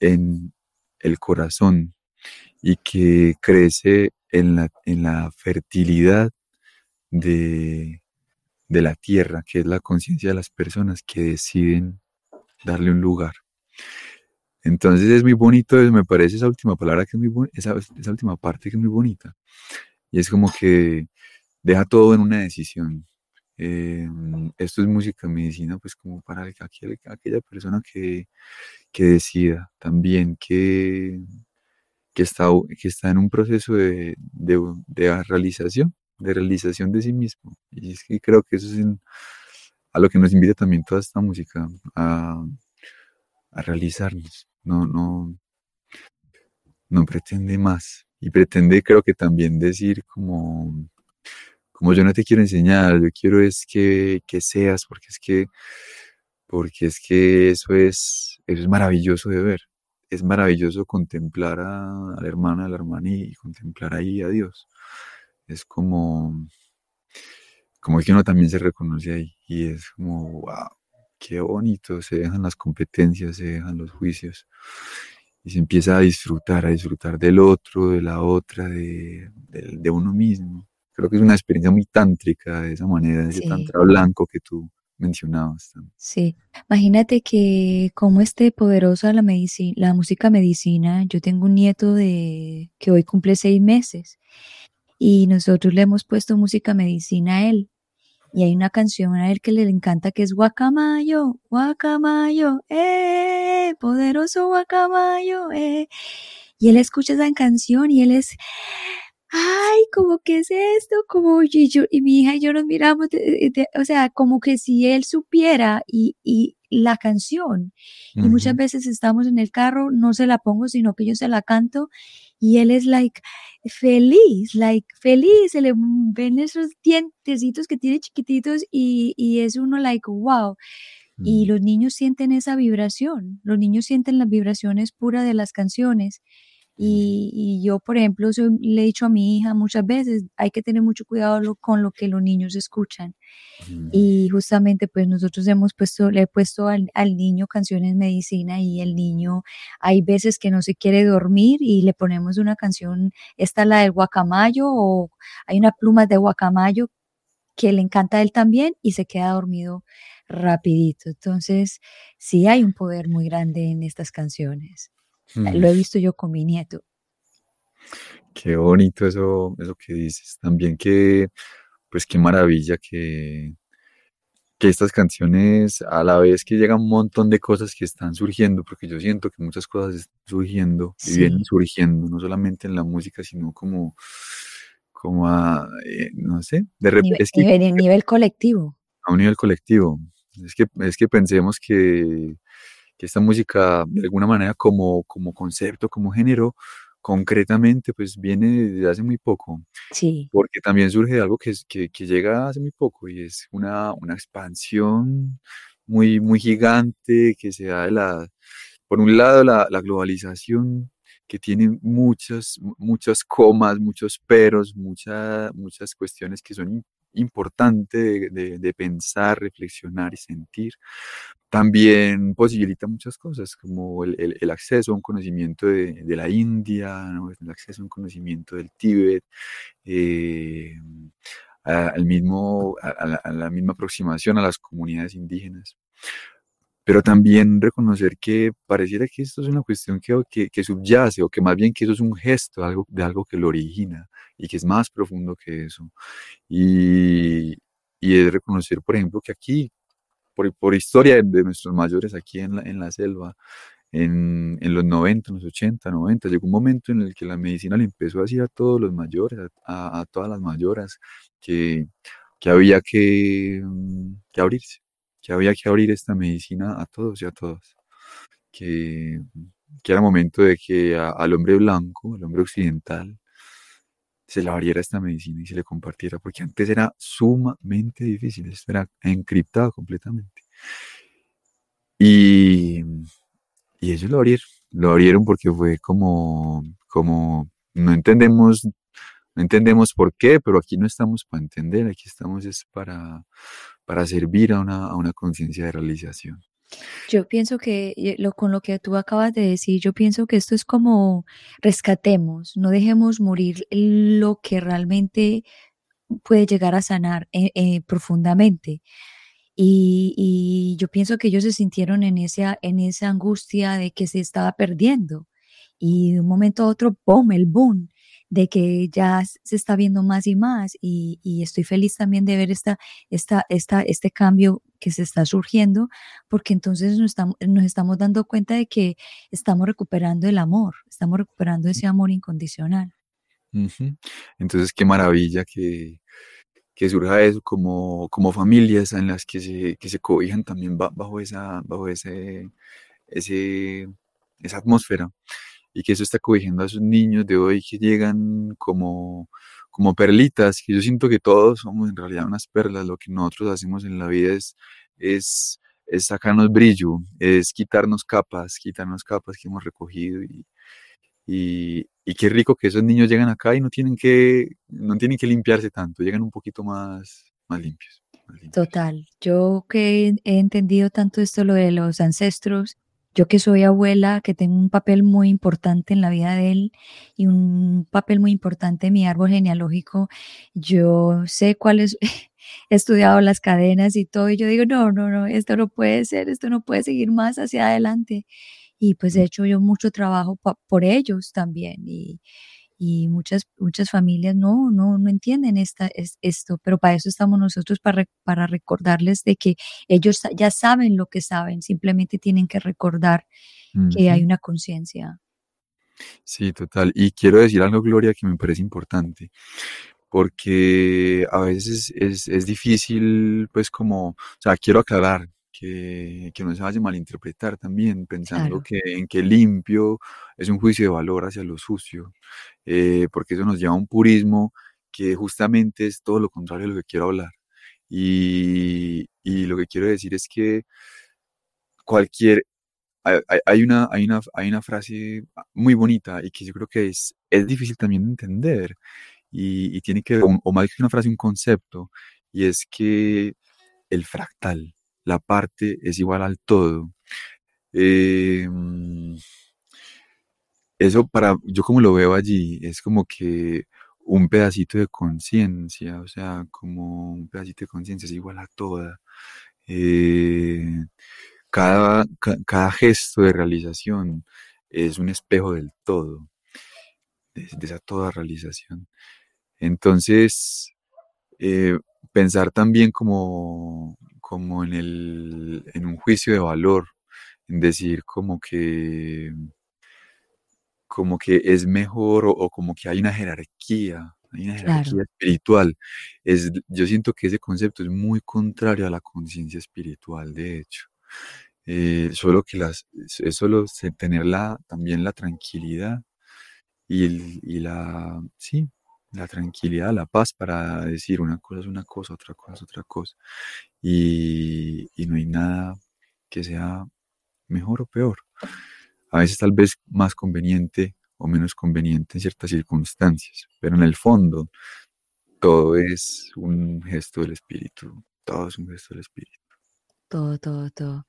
en el corazón y que crece en la, en la fertilidad de, de la tierra, que es la conciencia de las personas que deciden darle un lugar. Entonces es muy bonito, me parece esa última palabra que es muy esa, esa, última parte que es muy bonita. Y es como que deja todo en una decisión. Eh, esto es música medicina, pues como para aquella, aquella persona que, que decida también que, que, está, que está en un proceso de, de, de realización, de realización de sí mismo. Y es que creo que eso es a lo que nos invita también toda esta música, a, a realizarnos. No, no, no pretende más. Y pretende, creo que también decir como, como yo no te quiero enseñar, yo quiero es que, que seas, porque es que, porque es que eso es, eso es maravilloso de ver. Es maravilloso contemplar a, la hermana, a la hermana y contemplar ahí a Dios. Es como, como que uno también se reconoce ahí y es como, wow, qué bonito, se dejan las competencias, se dejan los juicios y se empieza a disfrutar, a disfrutar del otro, de la otra, de, de, de uno mismo. Creo que es una experiencia muy tántrica de esa manera, ese Sí. tantra blanco que tú mencionabas. también. Sí, imagínate que como esté poderosa la medicina, la música medicina, yo tengo un nieto de que hoy cumple seis meses y nosotros le hemos puesto música medicina a él y hay una canción a él que le encanta que es Guacamayo, Guacamayo, eh, poderoso Guacamayo, eh. Y él escucha esa canción y él es, ay, como que es esto, como y, yo, y mi hija y yo nos miramos, de- de- o sea, como que si él supiera y, y la canción. Y muchas veces estamos en el carro, no se la pongo, sino que yo se la canto y él es like feliz, like feliz, se le ven esos dientecitos que tiene chiquititos y, y es uno like wow. Y Mm. los niños sienten esa vibración, los niños sienten las vibraciones puras de las canciones. Ujú. Y, y yo, por ejemplo, soy- le he dicho a mi hija muchas veces, hay que tener mucho cuidado lo- con lo que los niños escuchan. Ujú. Y justamente pues nosotros hemos puesto, le he puesto al, al niño canciones medicina y el niño hay veces que no se quiere dormir y le ponemos una canción, esta la del guacamayo o hay una pluma de guacamayo que le encanta a él también y se queda dormido rapidito. Entonces, sí hay un poder muy grande en estas canciones. Mm. Lo he visto yo con mi nieto. Qué bonito eso, eso que dices. También que, pues qué maravilla que, que estas canciones, a la vez que llegan un montón de cosas que están surgiendo, porque yo siento que muchas cosas están surgiendo y vienen surgiendo, no solamente en la música, sino como, como a, eh, no sé, de rep- nivel, es que nivel, nivel colectivo. a un nivel colectivo. Es que, es que pensemos que, que esta música, de alguna manera, como, como concepto, como género, concretamente, pues viene desde hace muy poco, Sí, porque también surge de algo que, que, que llega hace muy poco y es una, una expansión muy, muy gigante que se da de la, por un lado, la, la globalización que tiene muchas, muchas comas, muchos peros, mucha- muchas cuestiones que son im- importantes de, de- de pensar, reflexionar y sentir. También posibilita muchas cosas, como el, el- el acceso a un conocimiento de, de la India, ¿no? el acceso a un conocimiento del Tíbet, eh, al mismo, a, a la, a la misma aproximación a las comunidades indígenas pero también reconocer que pareciera que esto es una cuestión que, que, que subyace, o que más bien que eso es un gesto algo, de algo que lo origina, y que es más profundo que eso. Y, y es reconocer, por ejemplo, que aquí, por, por historia de, nuestros mayores aquí en la, en la selva, en, en los 90, en los 80, 90, llegó un momento en el que la medicina le empezó a decir a todos los mayores, a, a, a todas las mayoras, que, que había que, mm, que abrirse que había que abrir esta medicina a todos y a todas, que, que era momento de que al hombre blanco, al hombre occidental, se le abriera esta medicina y se le compartiera, porque antes era sumamente difícil, esto era encriptado completamente. Y, y ellos lo abrieron, lo abrieron porque fue como, como no entendemos, no entendemos por qué, pero aquí no estamos para entender, aquí estamos es para, para servir a una, a una conciencia de realización. Yo pienso que eh, lo, con lo que tú acabas de decir, yo pienso que esto es como rescatemos, no dejemos morir lo que realmente puede llegar a sanar eh, eh, profundamente. Y, y, yo pienso que ellos se sintieron en esa, en esa angustia de que se estaba perdiendo. Y de un momento a otro, ¡pum!, el boom de que ya se está viendo más y más y, y estoy feliz también de ver esta, esta, esta, este cambio que se está surgiendo, porque entonces nos estamos, nos estamos dando cuenta de que estamos recuperando el amor, estamos recuperando ese amor incondicional. Entonces, qué maravilla que, que surja eso como, como familias en las que se, que se cobijan también bajo esa, bajo ese, ese, esa atmósfera y que eso está cobijando a esos niños de hoy que llegan como, como perlitas, que yo siento que todos somos en realidad unas perlas, lo que nosotros hacemos en la vida es, es, es sacarnos brillo, es quitarnos capas, quitarnos capas que hemos recogido y, y, y, qué rico que esos niños llegan acá y no tienen que, no tienen que limpiarse tanto, llegan un poquito más, más limpios. Total, yo que he entendido tanto esto, lo de los ancestros, yo que soy abuela, que tengo un papel muy importante en la vida de él y un papel muy importante en mi árbol genealógico, yo sé cuáles, he estudiado las cadenas y todo, y yo digo, no, no, no, esto no puede ser, esto no puede seguir más hacia adelante. Y pues he hecho yo mucho trabajo por ellos también. Y, y muchas, muchas familias no, no, no entienden esta, es, esto, pero para eso estamos nosotros, para, para recordarles de que ellos ya saben lo que saben, simplemente tienen que recordar que hay una conciencia. Sí, total. Y quiero decir algo, Gloria, que me parece importante, porque a veces es, es difícil, pues como, o sea, quiero aclarar que, que, no se vaya a malinterpretar también, pensando que en que limpio es un juicio de valor hacia lo sucio, eh, porque eso nos lleva a un purismo que justamente es todo lo contrario de lo que quiero hablar. Y, y lo que quiero decir es que cualquier, hay, hay, una, hay, una, hay una frase muy bonita y que yo creo que es, es difícil también de entender y, y tiene que, o más que una frase, un concepto, y es que el fractal, la parte es igual al todo. Em, eso para, yo como lo veo allí, es como que un pedacito de conciencia, o sea, como un pedacito de conciencia es igual a toda. Eh, cada, cada gesto de realización es un espejo del todo, de, esa toda realización. Entonces, eh, pensar también como, como en, el, en un juicio de valor, en decir como que, como que es mejor o, como que hay una jerarquía, hay una jerarquía espiritual. Es, yo siento que ese concepto es muy contrario a la conciencia espiritual, de hecho. Eh, solo que las, es solo tener la, también la tranquilidad y, y la, sí, la tranquilidad, la paz para decir una cosa es una cosa, otra cosa es otra cosa. Y, no hay nada que sea mejor o peor. A veces tal vez más conveniente o menos conveniente en ciertas circunstancias, pero en el fondo todo es un gesto del espíritu, todo es un gesto del espíritu. Todo, todo, todo.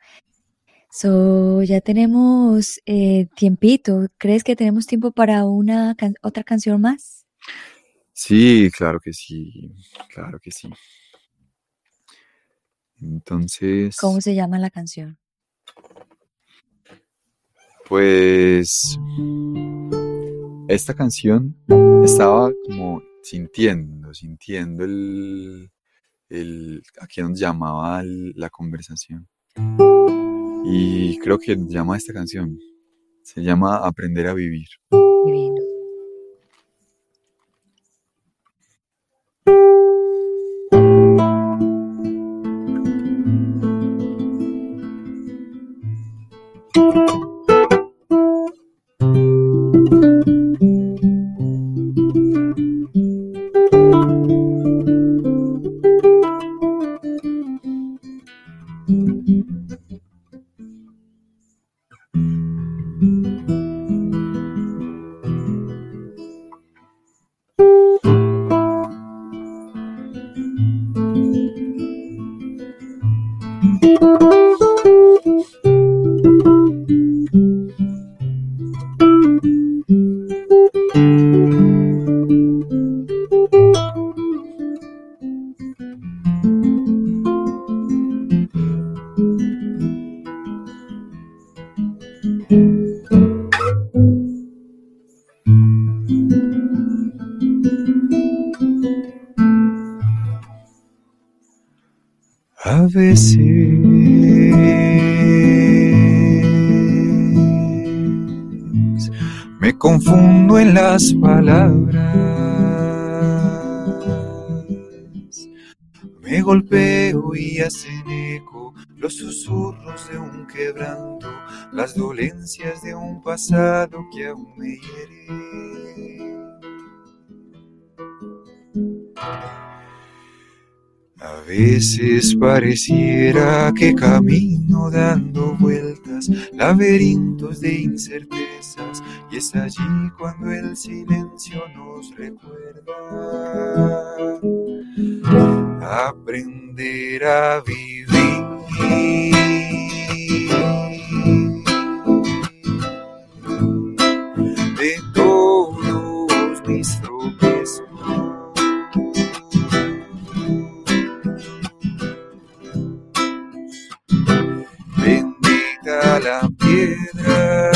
So, ya tenemos eh, tiempito. ¿Crees que tenemos tiempo para una otra canción más? Sí, claro que sí, claro que sí. Entonces. ¿Cómo se llama la canción? Pues esta canción estaba como sintiendo, sintiendo el, el a quién nos llamaba la conversación. Y creo que nos llama esta canción. Se llama Aprender a vivir. un quebranto, las dolencias de un pasado que aún me hiere. A veces pareciera que camino dando vueltas, laberintos de incertezas, y es allí cuando el silencio nos recuerda. Aprender a vivir de todos mis tropiezos. Bendita la piedra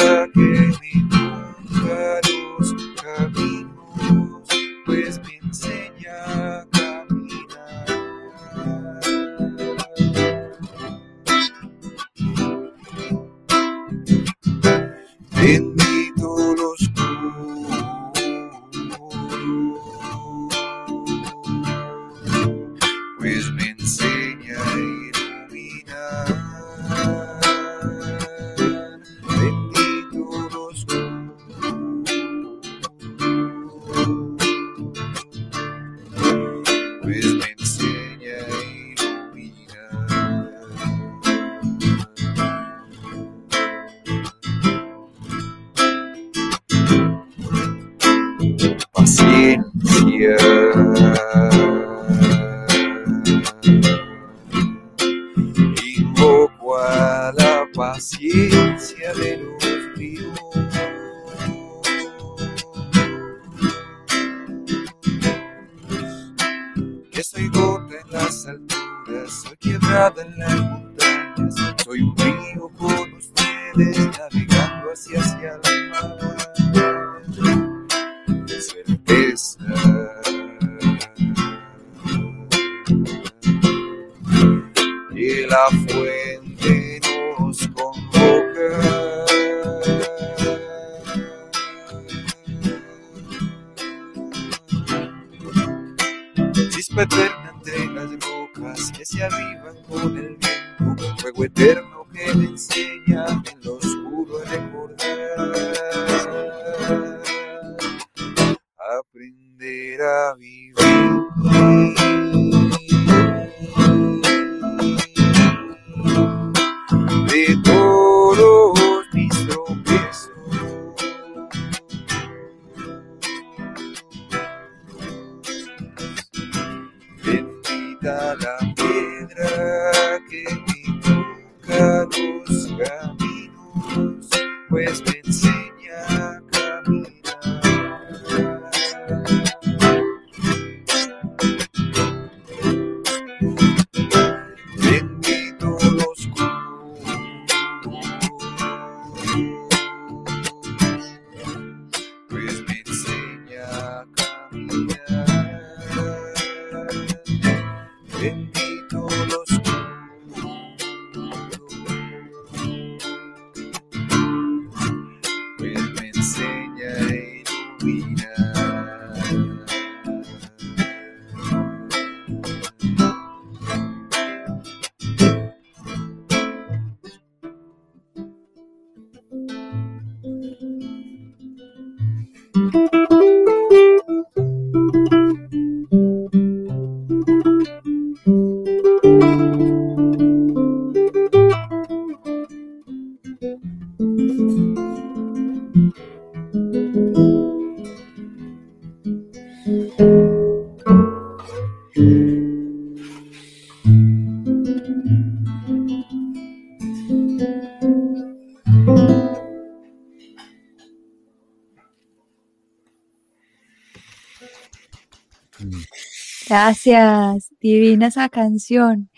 Gracias, divina esa canción.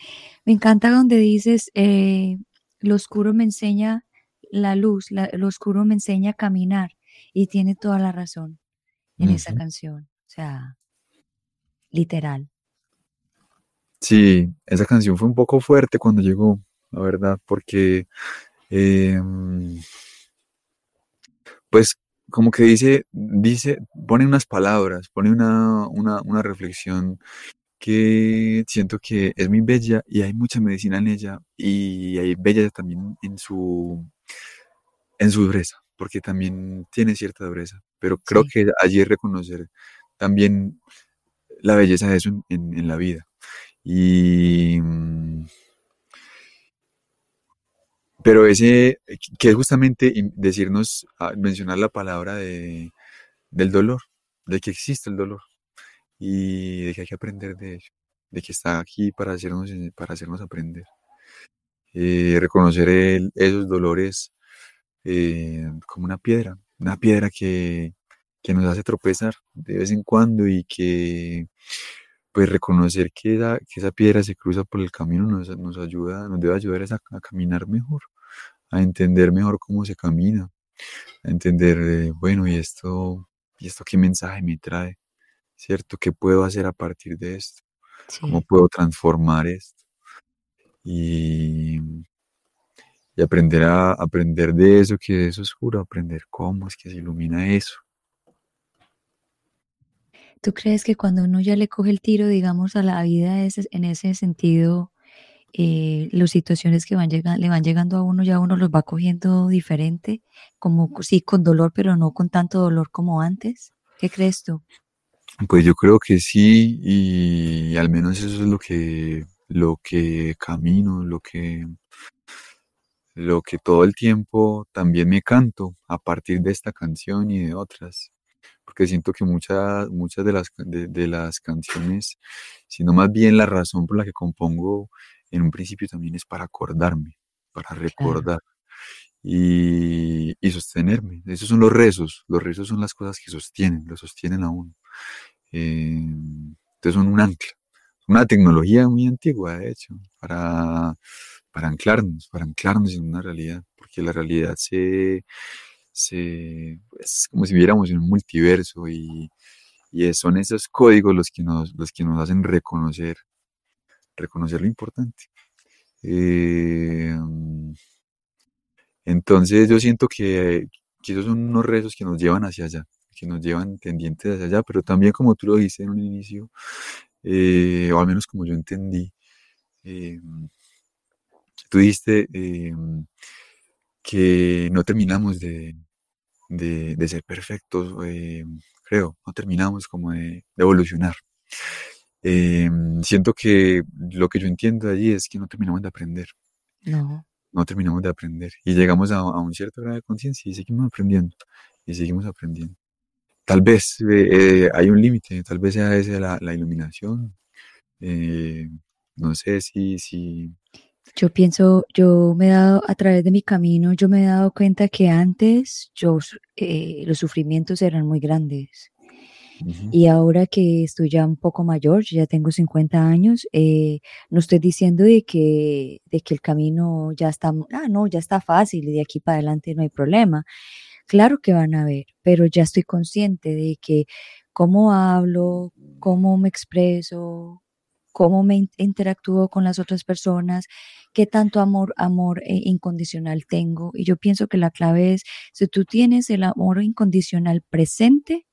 Me encanta donde dices, eh, lo oscuro me enseña la luz, la, lo oscuro me enseña a caminar. Y tiene toda la razón en esa canción. O sea, literal. Sí, esa canción fue un poco fuerte cuando llegó, la verdad, porque em, pues como que dice, dice, pone unas palabras, pone una, una, reflexión que siento que es muy bella y hay mucha medicina en ella y hay bella también en su, en su dureza, porque también tiene cierta dureza, pero creo que allí es reconocer también la belleza de eso en, la vida. Y, mm, pero ese, que es justamente decirnos, ah, mencionar la palabra de, del dolor, de que existe el dolor y de que hay que aprender de ello, de que está aquí para hacernos, para hacernos aprender. Eh, reconocer esos dolores eh, como una piedra, una piedra que, que nos hace tropezar de vez en cuando y que pues reconocer que que esa piedra se cruza por el camino nos, nos ayuda, nos debe ayudar a, caminar mejor, a entender mejor cómo se camina, a entender, bueno, y esto, y esto qué mensaje me trae, ¿cierto? ¿Qué puedo hacer a partir de esto? ¿Cómo puedo transformar esto? Y, y aprender a aprender de eso que es oscuro, aprender cómo es que se ilumina eso. ¿Tú crees que cuando uno ya le coge el tiro, digamos, a la vida en ese sentido, eh, las situaciones que van llegando, le van llegando a uno, ya uno los va cogiendo diferente, como sí con dolor, pero no con tanto dolor como antes? ¿Qué crees tú? Pues yo creo que sí, y al menos eso es lo que, lo que camino, lo que, lo que todo el tiempo también me canto a partir de esta canción y de otras porque siento que muchas, muchas de las, de, las canciones, sino más bien la razón por la que compongo en un principio también es para acordarme, para recordar y, sostenerme. Esos son los rezos, los rezos son las cosas que sostienen, lo sostienen a uno. Eh, entonces son un ancla, una tecnología muy antigua, de hecho, para, para anclarnos, para anclarnos en una realidad, porque la realidad se, es como si viéramos en un multiverso y, son esos códigos los que nos, los que nos hacen reconocer, reconocer lo importante. Eh, entonces yo siento que, esos son unos rezos que nos llevan hacia allá, que nos llevan tendientes hacia allá, pero también como tú lo dijiste en un inicio, eh, o al menos como yo entendí, eh, tú dijiste que no terminamos de, ser perfectos, creo, no terminamos como de, evolucionar. Eh, siento que lo que yo entiendo allí es que no terminamos de aprender. No. No terminamos de aprender. Y llegamos a, un cierto grado de conciencia y seguimos aprendiendo. Y seguimos aprendiendo. Tal vez eh, hay un límite, tal vez sea esa la, la iluminación. no sé si, si, yo pienso, yo me he dado, a través de mi camino, yo me he dado cuenta que antes yo, eh, los sufrimientos eran muy grandes. Y ahora que estoy ya un poco mayor, ya tengo 50 años, eh, no estoy diciendo de que, de que el camino ya está, ah, no, ya está fácil y de aquí para adelante no hay problema. Claro que van a ver, pero ya estoy consciente de que cómo hablo, cómo me expreso, cómo me interactúo con las otras personas, qué tanto amor, amor eh, incondicional tengo. Y yo pienso que la clave es, si tú tienes el amor incondicional presente,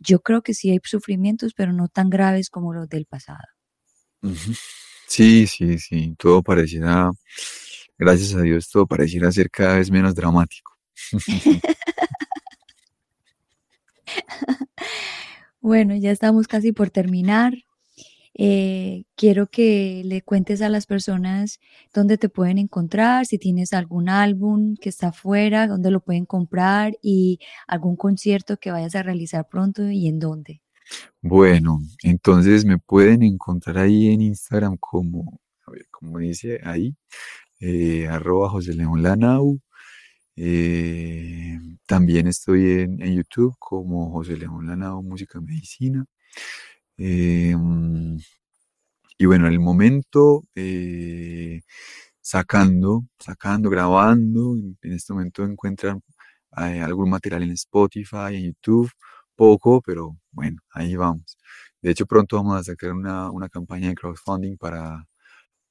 yo creo que sí hay sufrimientos, pero no tan graves como los del pasado. Sí, sí, sí, todo pareciera, gracias a Dios, todo pareciera ser cada vez menos dramático. bueno, ya estamos casi por terminar. Eh, quiero que le cuentes a las personas dónde te pueden encontrar, si tienes algún álbum que está afuera, dónde lo pueden comprar y algún concierto que vayas a realizar pronto y en dónde. Bueno, entonces me pueden encontrar ahí en Instagram como, a dice ahí, eh, arroba José León Lanau. Eh, también estoy en, YouTube como José León Lanau Música Medicina. Em, y bueno, en el momento, eh, sacando, sacando, grabando. En este momento encuentran eh, algún material en Spotify, en YouTube, poco, pero bueno, ahí vamos. De hecho, pronto vamos a sacar una, una campaña de crowdfunding para,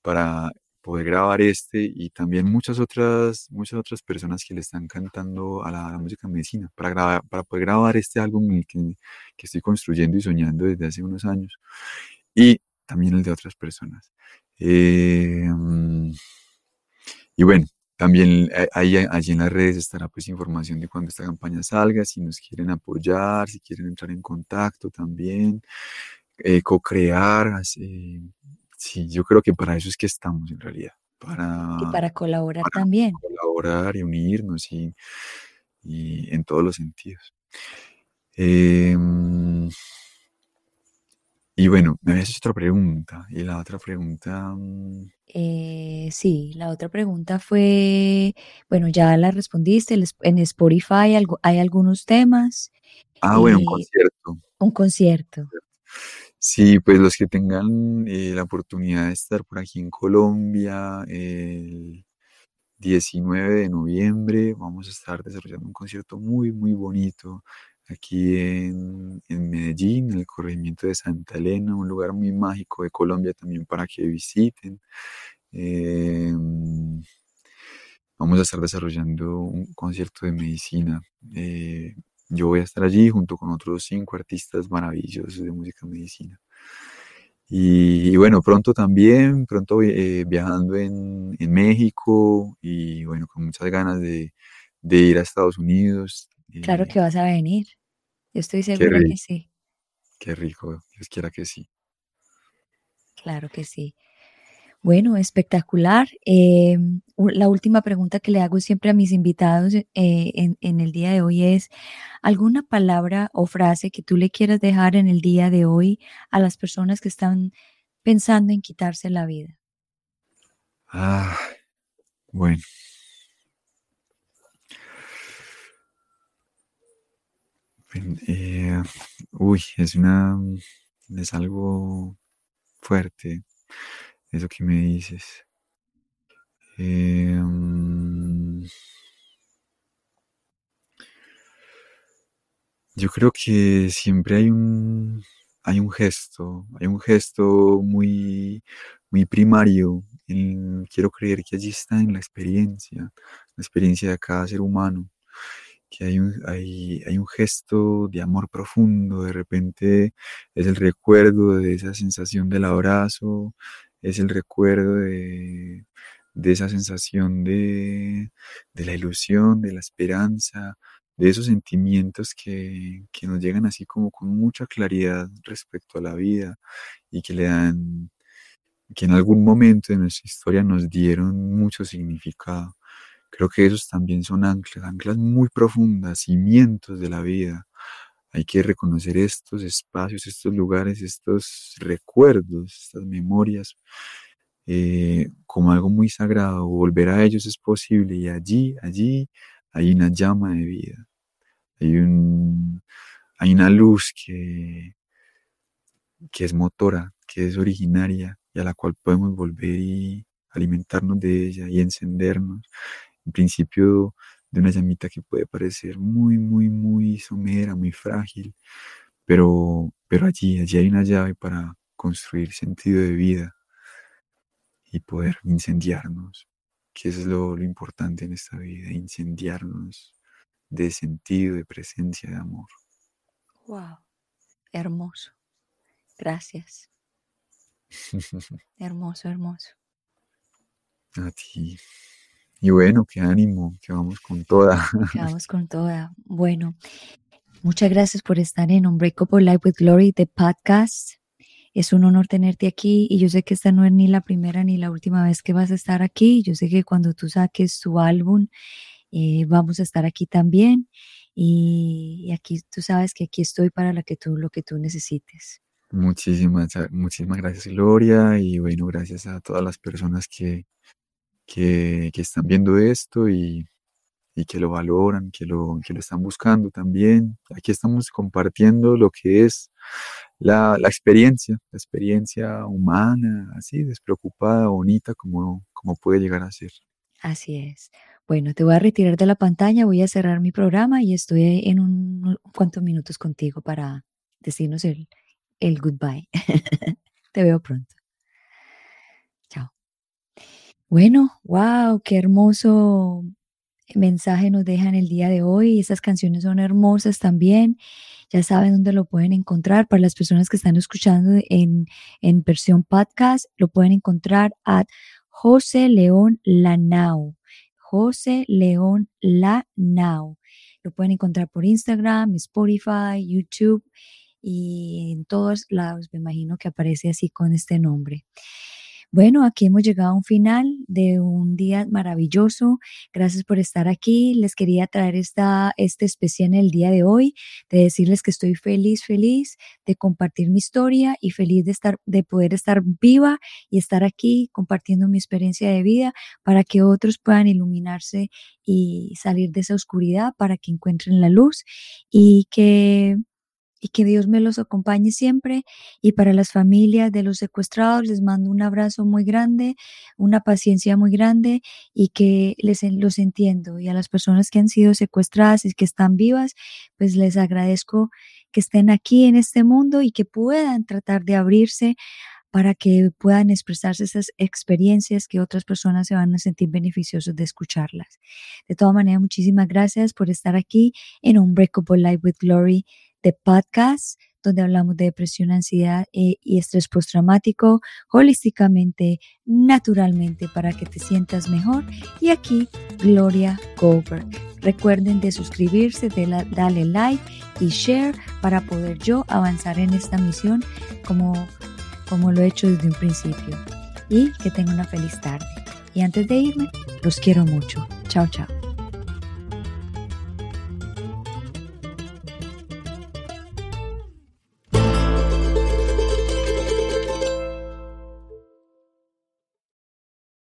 para poder grabar este y también muchas otras, muchas otras personas que le están cantando a la, música medicina para, grabar, para poder grabar este álbum que, que, estoy construyendo y soñando desde hace unos años y también el de otras personas. Em, y bueno, también eh, ahí, allí en las redes estará pues información de cuando esta campaña salga, si nos quieren apoyar, si quieren entrar en contacto también, eh, co-crear, Sí, yo creo que para eso es que estamos en realidad. Para, y para colaborar también. Colaborar y unirnos y, en todos los sentidos. Em, y bueno, me habías hecho otra pregunta. Y la otra pregunta. Mm, eh, sí, la otra pregunta fue, bueno, ya la respondiste, en Spotify hay algunos temas. Ah, bueno, un concierto. Un concierto. Sí, pues los que tengan eh, la oportunidad de estar por aquí en Colombia el 19 de noviembre, vamos a estar desarrollando un concierto muy, muy bonito aquí en, Medellín, en el corregimiento de Santa Elena, un lugar muy mágico de Colombia también para que visiten. Em, vamos a estar desarrollando un concierto de medicina. Eh, yo voy a estar allí junto con otros cinco artistas maravillosos de música medicina. Y, bueno, pronto también, pronto eh, viajando en, México y bueno, con muchas ganas de, ir a Estados Unidos. Claro que vas a venir. Yo estoy segura que sí. Qué rico, Dios quiera que sí. Claro que sí. Bueno, espectacular. Em, la última pregunta que le hago siempre a mis invitados eh, en, el día de hoy es, ¿alguna palabra o frase que tú le quieras dejar en el día de hoy a las personas que están pensando en quitarse la vida? Ah, bueno. Eh, uy, es una, es algo fuerte eso que me dices. Em, yo creo que siempre hay un, hay un gesto, hay un gesto muy, muy primario. quiero creer que allí está en la experiencia, la experiencia de cada ser humano que hay un, hay, hay un gesto de amor profundo, de repente es el recuerdo de esa sensación del abrazo, es el recuerdo de, esa sensación de, la ilusión, de la esperanza, de esos sentimientos que, nos llegan así como con mucha claridad respecto a la vida y que le dan, que en algún momento de nuestra historia nos dieron mucho significado. Creo que esos también son anclas, anclas muy profundas, cimientos de la vida. Hay que reconocer estos espacios, estos lugares, estos recuerdos, estas memorias eh, como algo muy sagrado. Volver a ellos es posible y allí, allí hay una llama de vida. Hay, un, hay una luz que es motora, que es originaria y a la cual podemos volver y alimentarnos de ella y encendernos. En principio de una llamita que puede parecer muy, muy, muy somera, muy frágil, pero, pero allí, allí hay una llave para construir sentido de vida y poder incendiarnos, que eso es lo, lo importante en esta vida, incendiarnos de sentido, de presencia, de amor. Wow, hermoso. Gracias. hermoso, hermoso. A ti. Y bueno, qué ánimo, que vamos con toda. Que vamos con toda. Bueno, muchas gracias por estar en Unbreakable Life with Glory, the podcast. Es un honor tenerte aquí y yo sé que esta no es ni la primera ni la última vez que vas a estar aquí. Yo sé que cuando tú saques tu álbum eh, vamos a estar aquí también y, aquí tú sabes que aquí estoy para lo que tú, lo que tú necesites. Muchísimas, muchísimas gracias Gloria y bueno, gracias a todas las personas que, que, están viendo esto y, que lo valoran, que lo, que lo están buscando también. Aquí estamos compartiendo lo que es la, experiencia, la experiencia humana, así, despreocupada, bonita, como, puede llegar a ser. Así es. Bueno, te voy a retirar de la pantalla, voy a cerrar mi programa y estoy en un cuantos minutos contigo para decirnos el goodbye. te veo pronto. Bueno, wow, qué hermoso mensaje nos dejan el día de hoy. Esas canciones son hermosas también. Ya saben dónde lo pueden encontrar. Para las personas que están escuchando en, en versión podcast, lo pueden encontrar a José León Lanao. José León Lanao. Lo pueden encontrar por Instagram, Spotify, YouTube y en todos lados. Me imagino que aparece así con este nombre. Bueno, aquí hemos llegado a un final de un día maravilloso. Gracias por estar aquí. Les quería traer esta, este especial en el día de hoy, de decirles que estoy feliz, feliz de compartir mi historia y feliz de estar, de poder estar viva y estar aquí compartiendo mi experiencia de vida para que otros puedan iluminarse y salir de esa oscuridad para que encuentren la luz y que y que Dios me los acompañe siempre. Y para las familias de los secuestrados les mando un abrazo muy grande, una paciencia muy grande y que les los entiendo. Y a las personas que han sido secuestradas y que están vivas, pues les agradezco que estén aquí en este mundo y que puedan tratar de abrirse para que puedan expresarse esas experiencias que otras personas se van a sentir beneficiosos de escucharlas. De todas maneras, muchísimas gracias por estar aquí en Unbreakable Life with Glory de podcast donde hablamos de depresión, ansiedad eh, y estrés postraumático holísticamente, naturalmente, para que te sientas mejor. Y aquí, Gloria Goldberg. Recuerden de suscribirse, de darle like y share para poder yo avanzar en esta misión como, como lo he hecho desde un principio. Y que tengan una feliz tarde. Y antes de irme, los quiero mucho. Chao, chao.